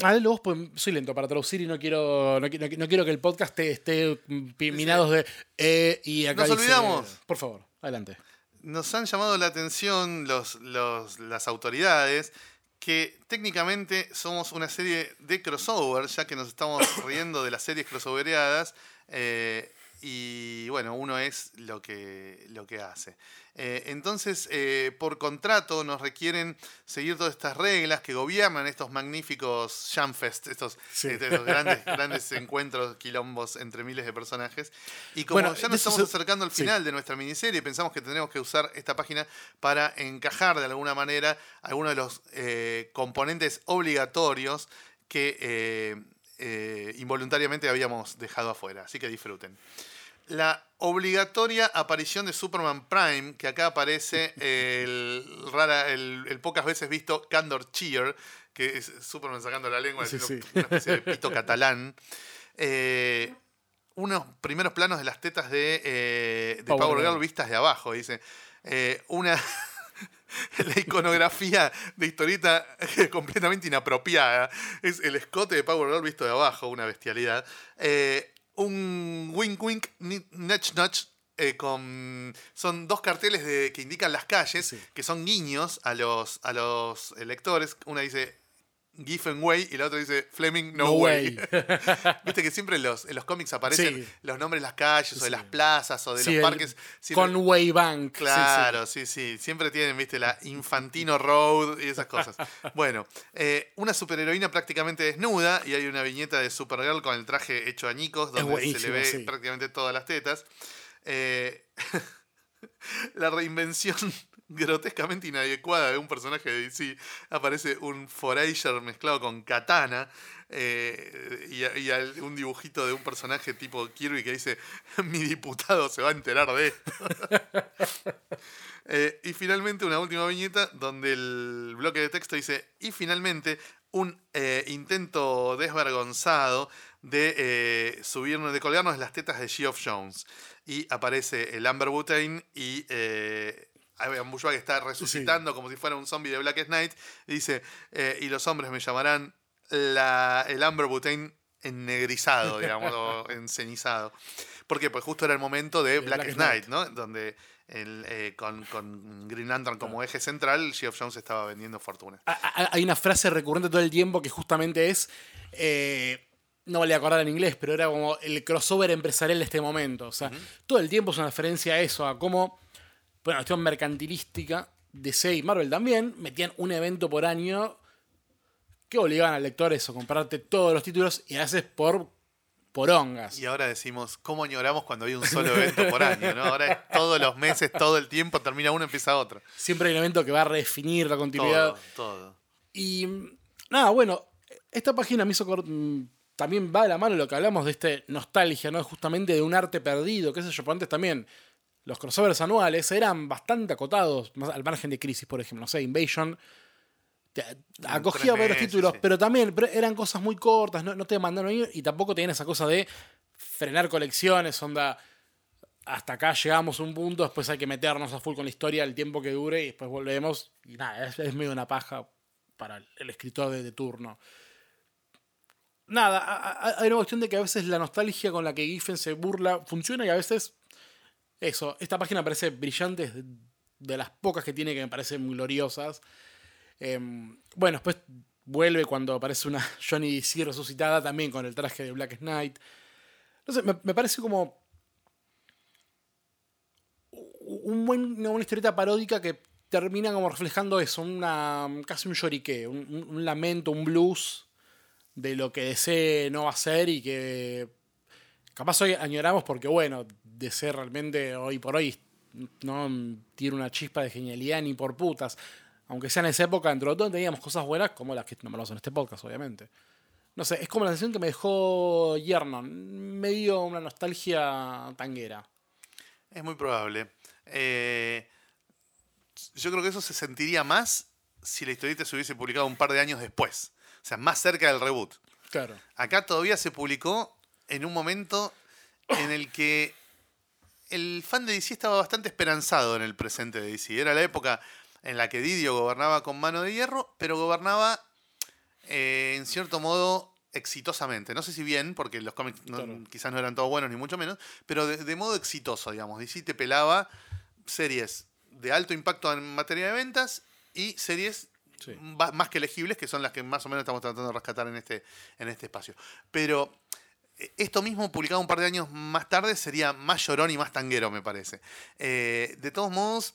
a ver, vos, pues, soy lento para traducir y no quiero, no, no no quiero que el podcast te esté minados de eh, y acá Nos dice- olvidamos. Por favor, adelante. Nos han llamado la atención los, los- las autoridades que técnicamente somos una serie de crossover, ya que nos estamos *coughs* riendo de las series crossovereadas. eh, y bueno, uno es lo que, lo que hace. Eh, entonces, eh, por contrato, nos requieren seguir todas estas reglas que gobiernan estos magníficos Jamfest, estos, Sí. estos grandes, *laughs* grandes encuentros, quilombos entre miles de personajes. Y como Bueno, ya nos estamos se- acercando al sí. final de nuestra miniserie, pensamos que tendremos que usar esta página para encajar de alguna manera algunos de los eh, componentes obligatorios que eh, involuntariamente habíamos dejado afuera. Así que disfruten. La obligatoria aparición de Superman Prime, que acá aparece el, rara, el, el pocas veces visto Candor Cheer, que es Superman sacando la lengua, Sí, sí. una especie de pito catalán. Eh, unos primeros planos de las tetas de, eh, de Power Power, Girl Girl. vistas de abajo, dice. Eh, una. *laughs* la iconografía de historieta *laughs* completamente inapropiada. Es el escote de Power Girl visto de abajo, una bestialidad. Eh, un wink wink, nudge nudge. eh, con, son dos carteles de, que indican las calles, Sí. que son guiños a los, a los lectores. Una dice Giffen Way y la otra dice Fleming No, No way. way. *laughs* Viste que siempre en los, en los cómics aparecen Sí. los nombres de las calles o de las plazas o de Sí, los parques. Siempre- Conway Bank. Claro, sí, sí, Siempre tienen, viste, la Infantino Road y esas cosas. *laughs* Bueno, eh, una superheroína prácticamente desnuda y hay una viñeta de Supergirl con el traje hecho añicos donde se le ve prácticamente todas las tetas. Eh, *laughs* la reinvención *laughs* grotescamente inadecuada de un personaje de DC. Aparece un Forager mezclado con Katana eh, y, un dibujito de un personaje tipo Kirby que dice: *laughs* Mi diputado se va a enterar de esto. *laughs* Eh, y finalmente una última viñeta donde el bloque de texto dice, y finalmente un eh, intento desvergonzado de subirnos, de colgarnos las tetas de Geoff Jones. Y aparece el Amber Butane y que está resucitando como si fuera un zombie de Black Knight. Y dice, eh, y los hombres me llamarán la, el Amber Butane ennegrizado, digamos, o *laughs* encenizado. ¿Por qué? Pues justo era el momento de De Black, Black Knight, ¿no? Donde el, eh, con, con Green Lantern como eje central, Geoff Jones estaba vendiendo fortuna. A- a- Hay una frase recurrente todo el tiempo que justamente es. eh, no vale acordar en inglés, pero era como el crossover empresarial de este momento. O sea, todo el tiempo es una referencia a eso, a cómo, bueno, cuestión mercantilística, DC y Marvel también, metían un evento por año que obligaban al lector a eso, comprarte todos los títulos y a veces por porongas. Y ahora decimos, ¿cómo añoramos cuando hay un solo evento por año? ¿no? Ahora es todos los meses, todo el tiempo, termina uno, empieza otro. Siempre hay un evento que va a redefinir la continuidad. Todo, todo. Y nada, bueno, esta página me hizo mm, también va de la mano lo que hablamos de este nostalgia, ¿no? Justamente de un arte perdido, qué sé yo, pero antes también los crossovers anuales eran bastante acotados, más al margen de Crisis, por ejemplo, no sé, Invasion. te- acogía varios títulos, sí. pero también pero eran cosas muy cortas, no, no te mandaron ahí y tampoco tenían esa cosa de frenar colecciones, onda, hasta acá llegamos a un punto, después hay que meternos a full con la historia el tiempo que dure y después volvemos. Y nada, es, es medio una paja para el, escritor de, de turno. Nada, hay una cuestión de que a veces la nostalgia con la que Giffen se burla funciona y a veces eso, esta página parece brillante, de, las pocas que tiene que me parecen gloriosas. Em, bueno, después vuelve cuando aparece una *laughs* Johnny DC resucitada también con el traje de Black Knight. No sé, me, parece como un buen, una historieta paródica que termina como reflejando eso, una, casi un lloriqué, un, lamento, un blues de lo que DC no va a ser y que capaz hoy añoramos porque, bueno, DC realmente hoy por hoy no tiene una chispa de genialidad ni por putas. Aunque sea en esa época, dentro de todo teníamos cosas buenas como las que nombramos en este podcast, obviamente. No sé, es como la sensación que me dejó Yernon. Me dio una nostalgia tanguera. Es muy probable. Eh, yo creo que eso se sentiría más si la historieta se hubiese publicado un par de años después. O sea, más cerca del reboot. Claro. Acá todavía se publicó en un momento en el que el fan de DC estaba bastante esperanzado en el presente de DC. Era la época en la que Didio gobernaba con mano de hierro, pero gobernaba eh, en cierto modo exitosamente. No sé si bien, porque los cómics no- Claro. quizás no eran todos buenos, ni mucho menos, pero de, de modo exitoso, digamos. DC te pelaba series de alto impacto en materia de ventas y series Sí. más que elegibles, que son las que más o menos estamos tratando de rescatar en este, en este espacio. Pero esto mismo, publicado un par de años más tarde, sería más llorón y más tanguero, me parece. Eh, de todos modos,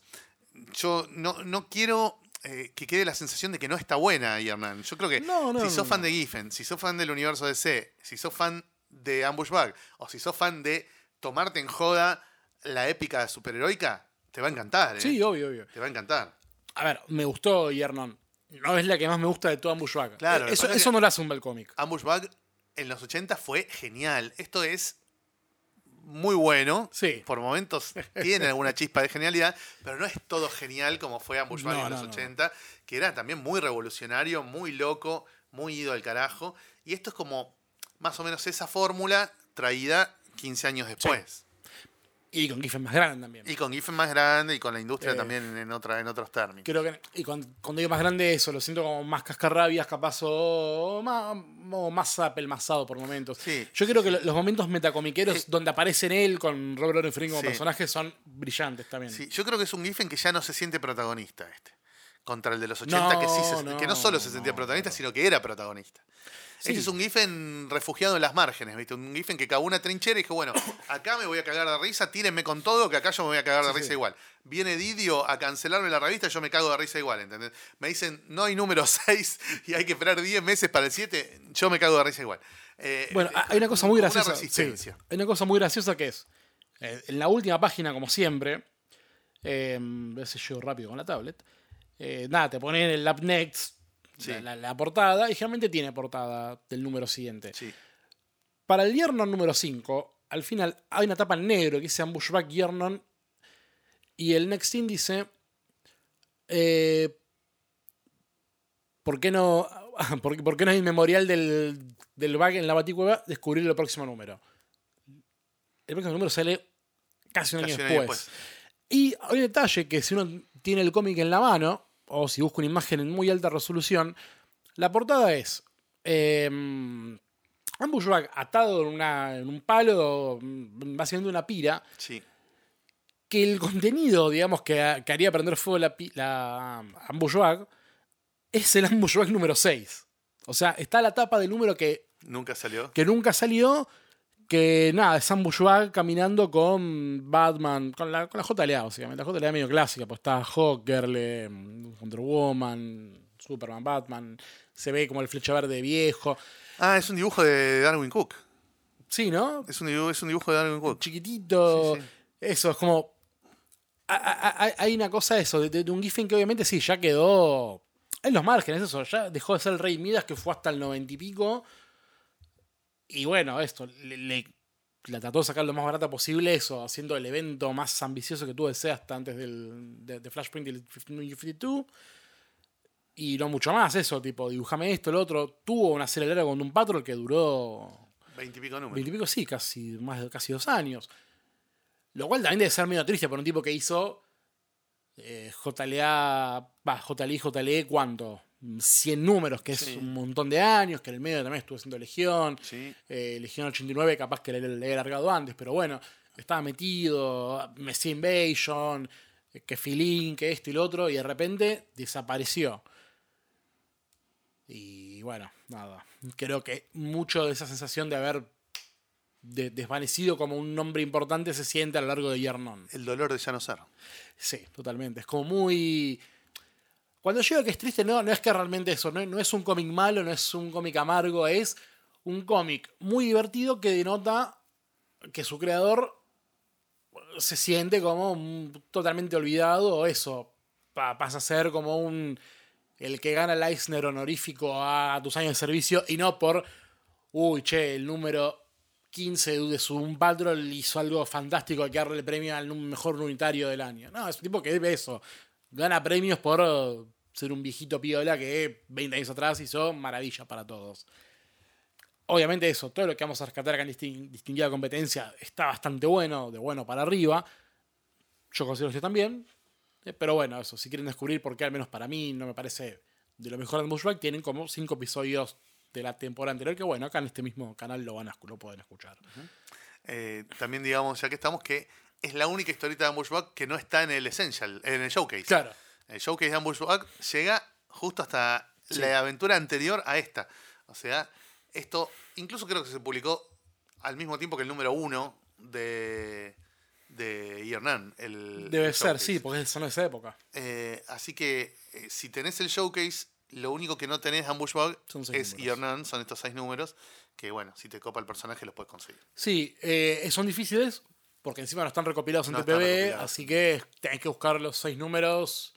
yo no, no quiero eh, que quede la sensación de que no está buena Hernán. Yo creo que No, no, si sos fan de Giffen, si sos fan del universo DC, si sos fan de Ambush Bug, o si sos fan de tomarte en joda la épica superheroica, te va a encantar. ¿eh? Sí, obvio, obvio. Te va a encantar. A ver, me gustó Yernon. No es la que más me gusta de toda Ambushwag. Claro, lo que eso, eso que- no lo hace un bel cómic. Ambush Bug en los 80 fue genial. Esto es muy bueno. Sí. Por momentos tiene alguna chispa de genialidad, pero no es todo genial como fue Ambush No, en los no, no. 80, que era también muy revolucionario, muy loco, muy ido al carajo. Y esto es como más o menos esa fórmula traída 15 años después. Y con Giffen más grande también. Y con Giffen más grande y con la industria Eh, también en, otra, en otros términos. Creo que. Y cuando, cuando digo más grande, eso, lo siento como más cascarrabias, capaz, o más, o más apelmazado por momentos. Sí, Yo creo que lo- los momentos metacomiqueros Eh, donde aparecen él con Robert Downey como Sí. personaje son brillantes también. Sí, yo creo que es un Giffen que ya no se siente protagonista este. Contra el de los 80, que sí se- No, que no solo se sentía no, protagonista, no. sino que era protagonista. Sí. Este es un Giffen refugiado en las márgenes, ¿viste? Un Giffen que cagó una trinchera y dijo, bueno, acá me voy a cagar de risa, tírenme con todo, que acá yo me voy a cagar de Sí, risa sí. igual. Viene Didio a cancelarme la revista, yo me cago de risa igual, ¿entendés? Me dicen, no hay número *laughs* 6 y hay que esperar 10 meses para el 7, yo me cago de risa igual. Eh, Bueno, eh, hay una cosa muy graciosa. resistencia. hay una cosa muy graciosa que es. eh, en la última página, como siempre. Eh, llego rápido con la tablet. eh, nada, te ponen el Up Next, Sí. la, la- la portada, y generalmente tiene portada del número siguiente. Sí. Para el Yernon número 5, al final hay una tapa en negro que dice Ambushback Yernon. Y el Next In dice. eh, ¿Por qué no.? *laughs* ¿Por, por qué no hay memorial del, del bug en la baticueva? Descubrir el próximo número. El próximo número sale casi un año Casi un año después. Y hay un detalle que si uno tiene el cómic en la mano, o si busca una imagen en muy alta resolución, la portada es eh, Ambushback atado en, una- en un palo, mm, básicamente una pira, Sí. que el contenido, digamos, que, que haría prender fuego la, la Ambushback es el Ambushback número 6. O sea, está la tapa del número que Nunca salió. que nunca salió. Que nada, es Ambushwag caminando con Batman, con la, con la JLA, básicamente. La JLA medio clásica, pues está Hawk, Girl, Wonder Woman, Superman, Batman. Se ve como el flecha verde viejo. Ah, es un dibujo de Darwin Cook. Sí, ¿no? Es un dibujo, es un dibujo de Darwin Cook. Chiquitito. Sí, sí. Eso, es como. Hay una cosa de eso, de, de un Giffen que obviamente sí, ya quedó en los márgenes, eso, ya dejó de ser el Rey Midas que fue hasta el noventa y pico. Y bueno, esto, le, le- la trató de sacar lo más barata posible, eso, haciendo el evento más ambicioso que tuvo DC hasta antes del, de, de Flashpoint y el 52. Y no mucho más, eso, tipo, dibujame esto, lo otro. Tuvo una acelerada con un Patrol que duró Veintipico números. Veintipico, sí, casi más de casi dos años. Lo cual también debe ser medio triste por un tipo que hizo eh, JLA, va, JLI, JLE, ¿cuánto? 100 números, que es Sí. un montón de años, que en el medio también estuvo haciendo Legión. Sí. Eh, Legión 89, capaz que le, le había largado antes, pero bueno, estaba metido, Messi Invasion, eh, que Filín, que esto y lo otro, y de repente desapareció. Y bueno, nada. Creo que mucho de esa sensación de haber de- desvanecido como un nombre importante se siente a lo largo de Yernon. El dolor de ya no ser. Sí, totalmente. Es como muy. Cuando llega que es triste, no, no es que realmente eso, no, no es un cómic malo, no es un cómic amargo, es un cómic muy divertido que denota que su creador se siente como un- totalmente olvidado o eso. pa- pasa a ser como un. el que gana el Eisner honorífico a tus años de servicio y no por uy, che, el número 15 de su Patrol hizo algo fantástico que darle el premio al mejor unitario del año. No, es un tipo que ve eso. Gana premios por ser un viejito piola que 20 años atrás hizo maravilla para todos. Obviamente eso, todo lo que vamos a rescatar acá en distinguida competencia está bastante bueno, de bueno para arriba. Yo considero que también. Eh, pero bueno, eso, si quieren descubrir por qué, al menos para mí, no me parece de lo mejor de Bushback, tienen como 5 episodios de la temporada anterior, que bueno, acá en este mismo canal lo van a lo pueden escuchar. Eh, también digamos, ya que estamos, que es la única historieta de Ambushback que no está en el Essential, en el Showcase. Claro. El Showcase de Ambushback llega justo hasta la aventura anterior a esta. O sea, esto incluso creo que se publicó al mismo tiempo que el número uno de, de Hernán. El, Debe ser, sí, porque son de esa época. Eh, así que eh, si tenés el Showcase lo único que no tenés Ambushbug es Hernán, son estos seis números, que bueno, si te copa el personaje los puedes conseguir. Sí, eh, son difíciles, porque encima no están recopilados en TPB, así que tenés que buscar los seis números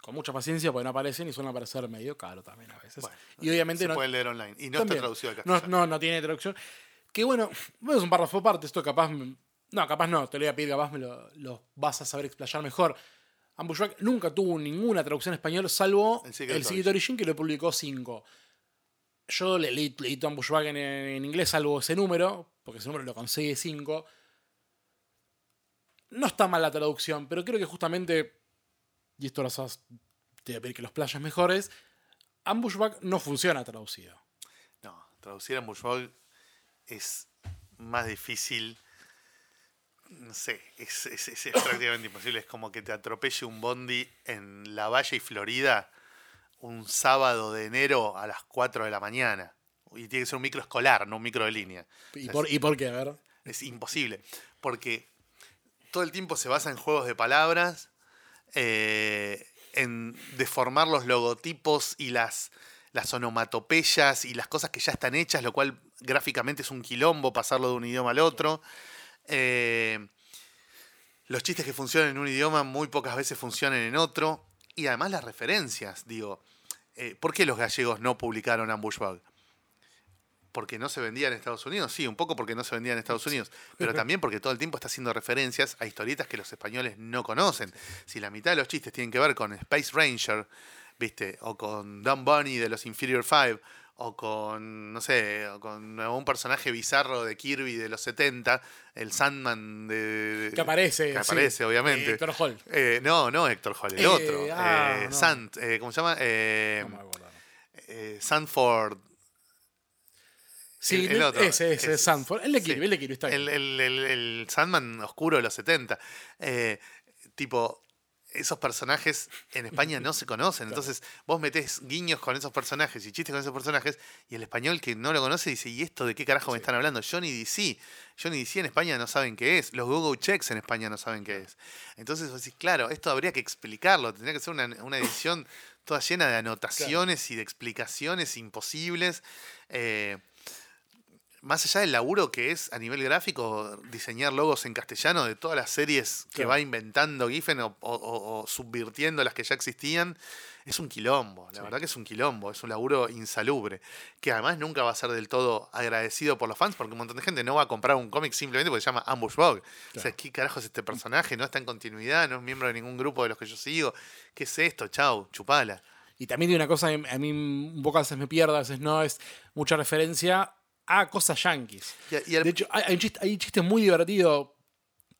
con mucha paciencia, porque no aparecen y suelen aparecer medio caro también a veces. y obviamente se no. pueden leer online. Y no está traducido al castellano. No, no, tiene traducción. Que bueno, bueno, es un párrafo aparte, esto capaz. No, capaz no, te lo voy a pedir, capaz me lo, lo vas a saber explayar mejor. Ambushback nunca tuvo ninguna traducción en español, salvo el Secret, Origin, que lo publicó 5. Yo le leí, leí Ambushback en, en, inglés, salvo ese número, porque ese número lo consigue 5. No está mal la traducción, pero creo que justamente, y esto lo sabes, te voy a pedir que los playas mejores, Ambushback no funciona traducido. No, traducir Ambushback es más difícil no sé, es, *laughs* prácticamente imposible. Es como que te atropelle un bondi en La Valle y Florida un sábado de enero a las 4 de la mañana. Y tiene que ser un micro escolar, no un micro de línea. ¿Y, por, ¿y por qué? A ver. Es imposible. Porque todo el tiempo se basa en juegos de palabras, eh, en deformar los logotipos y las, onomatopeyas y las cosas que ya están hechas, lo cual gráficamente es un quilombo pasarlo de un idioma al otro. Eh, los chistes que funcionan en un idioma muy pocas veces funcionan en otro. Y además las referencias, digo. Eh, ¿Por qué los gallegos no publicaron Ambushbug? Porque no se vendía en Estados Unidos, sí, un poco porque no se vendía en Estados Unidos, pero *laughs* también porque todo el tiempo está haciendo referencias a historietas que los españoles no conocen. Si la mitad de los chistes tienen que ver con Space Ranger, ¿viste? O con Dumb Bunny de los Inferior Five, o con, no sé, con un personaje bizarro de Kirby de los 70, el Sandman de... Que aparece, Que aparece, obviamente. Eh, Héctor Hall. Eh, no, no Héctor Hall, el eh, otro. Ah, Sand, ¿cómo se llama? Sandford. Sí, el, otro. ese, ese, es Sandford. El de Kirby, el de Kirby, está bien. El, el, el, Sandman oscuro de los 70. tipo, esos personajes en España no se conocen. *laughs* Entonces vos metés guiños con esos personajes y chistes con esos personajes y el español que no lo conoce dice, ¿y esto de qué carajo me están hablando? Johnny DC. Johnny DC en España no saben qué es. Los Google Checks en España no saben qué es. Entonces vos decís, claro, esto habría que explicarlo. Tendría que ser una, edición toda llena de anotaciones y de explicaciones imposibles. Eh, más allá del laburo que es a nivel gráfico diseñar logos en castellano de todas las series que va inventando Giffen o, subvirtiendo las que ya existían, es un quilombo. La verdad que es un quilombo, es un laburo insalubre. Que además nunca va a ser del todo agradecido por los fans porque un montón de gente no va a comprar un cómic simplemente porque se llama Ambush Bug. O sea, ¿qué carajo es este personaje? No está en continuidad, no es miembro de ningún grupo de los que yo sigo. ¿Qué es esto? Chau, chupala. Y también tiene una cosa, a mí un poco a veces me pierdo, a veces no, es mucha referencia a cosas yankees. De hecho, hay, un chiste, muy divertido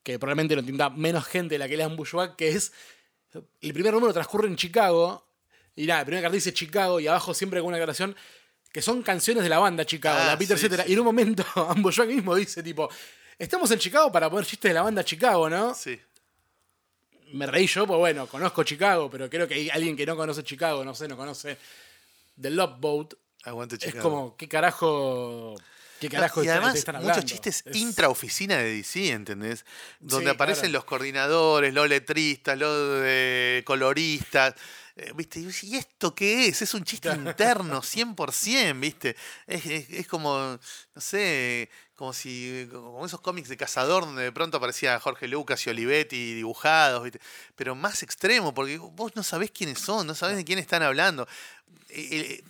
que probablemente lo entienda menos gente de la que lea Bushwack, que es el primer número transcurre en Chicago y nada, el primer cartel dice Chicago y abajo siempre con una aclaración que son canciones de la banda Chicago, la ah, Peter, etc. Y en un momento *laughs* Bushwack mismo dice tipo, estamos en Chicago para poner chistes de la banda Chicago, ¿no? Sí. Me reí yo, pues bueno, conozco Chicago, pero creo que hay alguien que no conoce Chicago, no sé, no conoce The Love Boat, es como, ¿qué carajo? ¿Qué carajo y además, muchos chistes intraoficina de DC, ¿entendés? Donde aparecen los coordinadores, los letristas, los coloristas. Eh, ¿Viste? ¿Y esto qué es? Es un chiste interno, *laughs* 100%, ¿viste? Es, es, como, no sé, como si, como esos cómics de cazador donde de pronto aparecía Jorge Lucas y Olivetti dibujados, ¿viste? Pero más extremo, porque vos no sabés quiénes son, no sabés de quién están hablando. Eh, eh,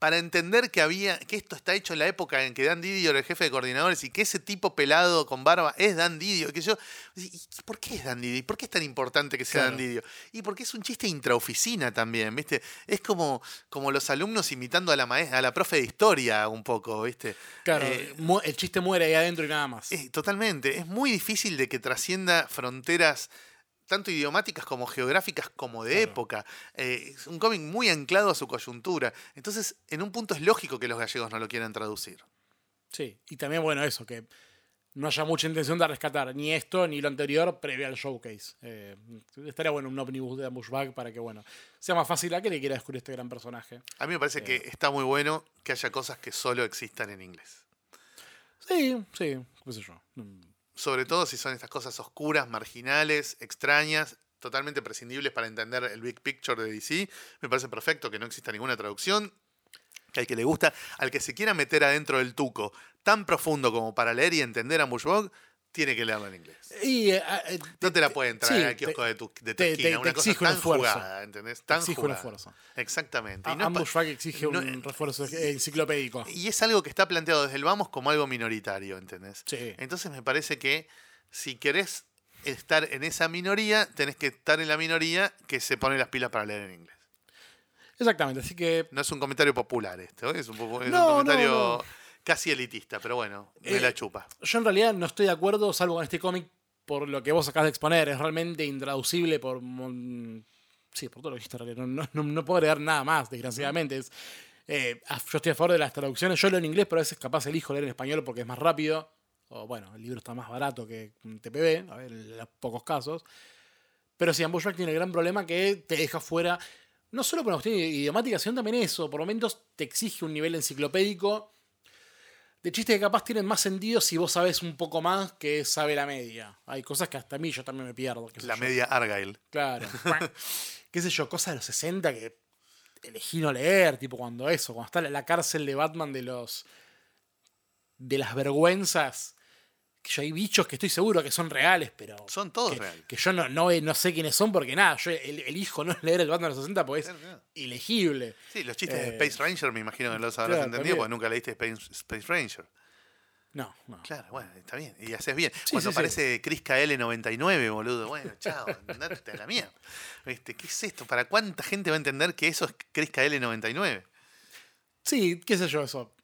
para entender que había que esto está hecho en la época en que Dan Didio era el jefe de coordinadores y que ese tipo pelado con barba es Dan Didio, que yo ¿y por qué es Dan Didio? ¿Por qué es tan importante que sea Claro. Dan Didio? Y porque es un chiste intraoficina también, ¿viste? Es como, como los alumnos imitando a la maestra, a la profe de historia un poco, ¿viste? Claro, Eh, el chiste muere ahí adentro y nada más. eh, totalmente. Es muy difícil de que trascienda fronteras tanto idiomáticas como geográficas como de Claro. época. Eh, es un cómic muy anclado a su coyuntura. Entonces, en un punto es lógico que los gallegos no lo quieran traducir. Sí, y también, bueno, eso, que no haya mucha intención de rescatar ni esto ni lo anterior previo al showcase. Eh, estaría bueno un omnibus de Ambushbag para que, bueno, sea más fácil a que le quiera descubrir este gran personaje. A mí me parece que está muy bueno que haya cosas que solo existan en inglés. Sí, sí, qué sé yo. Sobre todo si son estas cosas oscuras, marginales, extrañas, totalmente prescindibles para entender el big picture de DC. Me parece perfecto que no exista ninguna traducción. Que al que le gusta, al que se quiera meter adentro del tuco tan profundo como para leer y entender a Bushbog, tiene que leerlo en inglés. Y eh, eh, No te la pueden traer sí, al kiosco te- de tu, de tu te- esquina. te- una cosa tan jugada, ¿entendés? Tan exige un esfuerzo. Exactamente. A- Y no es pa- Ambushbag exige no- un refuerzo enciclopédico. y es algo que está planteado desde el vamos como algo minoritario, ¿entendés? Sí. Entonces me parece que si querés estar en esa minoría, tenés que estar en la minoría que se pone las pilas para leer en inglés. Exactamente, así que No es un comentario popular esto, ¿eh? es un, es no, comentario no. Casi elitista, pero bueno, me Eh, la chupa. yo en realidad no estoy de acuerdo, salvo con este cómic, por lo que vos acabas de exponer. Es realmente intraducible por. mon- Sí, por todo lo que dijiste. No, no, no puedo agregar nada más, desgraciadamente. Es, eh, yo estoy a favor de las traducciones. Yo leo en inglés, pero a veces capaz elijo leer en español porque es más rápido. O bueno, el libro está más barato que TPB, a ver, en pocos casos. Pero sí, Ambushback tiene el gran problema que te deja fuera, no solo por una cuestión idiomática, sino también eso. Por momentos te exige un nivel enciclopédico de chistes que capaz tienen más sentido si vos sabés un poco más que sabe la media. Hay cosas que hasta a mí yo también me pierdo. qué sé La yo. media Argyle. Claro. *laughs* qué sé yo, cosas de los 60 que elegí no leer, tipo cuando eso, cuando está la cárcel de Batman de los. de las vergüenzas. Que yo hay bichos que estoy seguro que son reales, pero. Son todos que, reales. Que yo no, no, no sé quiénes son porque nada, yo el- elijo no leer el Batman de los 60 porque es Claro, ilegible. Sí, los chistes Eh, de Space Ranger me imagino que los habrás claro, entendido también. porque nunca leíste Space, Space Ranger. No, no. Claro, bueno, está bien. Y haces bien. Sí, Cuando sí, sí. aparece Chris KL99, boludo, bueno, chao, *laughs* andate a la mierda. ¿Viste? ¿Qué es esto? ¿Para cuánta gente va a entender que eso es Chris KL99? Sí, qué sé yo, eso.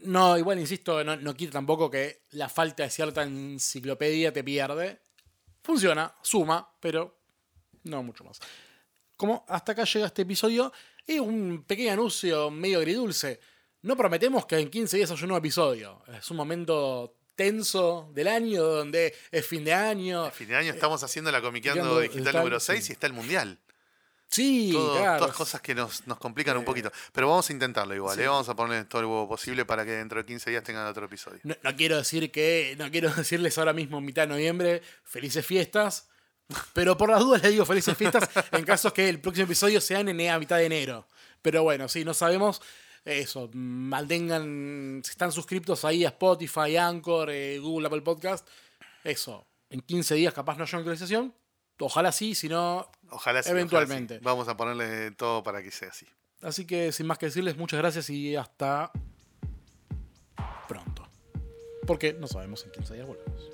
No, igual insisto, no, no quita tampoco que la falta de cierta enciclopedia te pierde. Funciona, suma, pero no mucho más. Como hasta acá llega este episodio, y un pequeño anuncio medio agridulce. No prometemos que en 15 días haya un nuevo episodio. Es un momento tenso del año, donde es fin de año. A fin de año estamos haciendo la Comiqueando Digital Digital, número 6 sí. y está el Mundial. Sí, Todo- claro. Todas cosas que nos, nos complican un Eh, poquito. Pero vamos a intentarlo igual, sí. ¿eh? Vamos a ponerle todo el huevo posible para que dentro de 15 días tengan otro episodio. No, no quiero decir que. No quiero *laughs* decirles ahora mismo, en mitad de noviembre, felices fiestas. Pero por las dudas les digo felices fiestas en caso que el próximo episodio sea en a mitad de enero. Pero bueno, sí, no sabemos. Eso, mantengan. Si están suscriptos ahí a Spotify, Anchor, eh, Google, Apple Podcast. Eso, en 15 días capaz no haya una actualización. Ojalá sí, si no. Ojalá sí, Eventualmente. ojalá sí. Vamos a ponerle todo para que sea así. Así que sin más que decirles, muchas gracias y hasta pronto. Porque no sabemos en 15 días volvemos.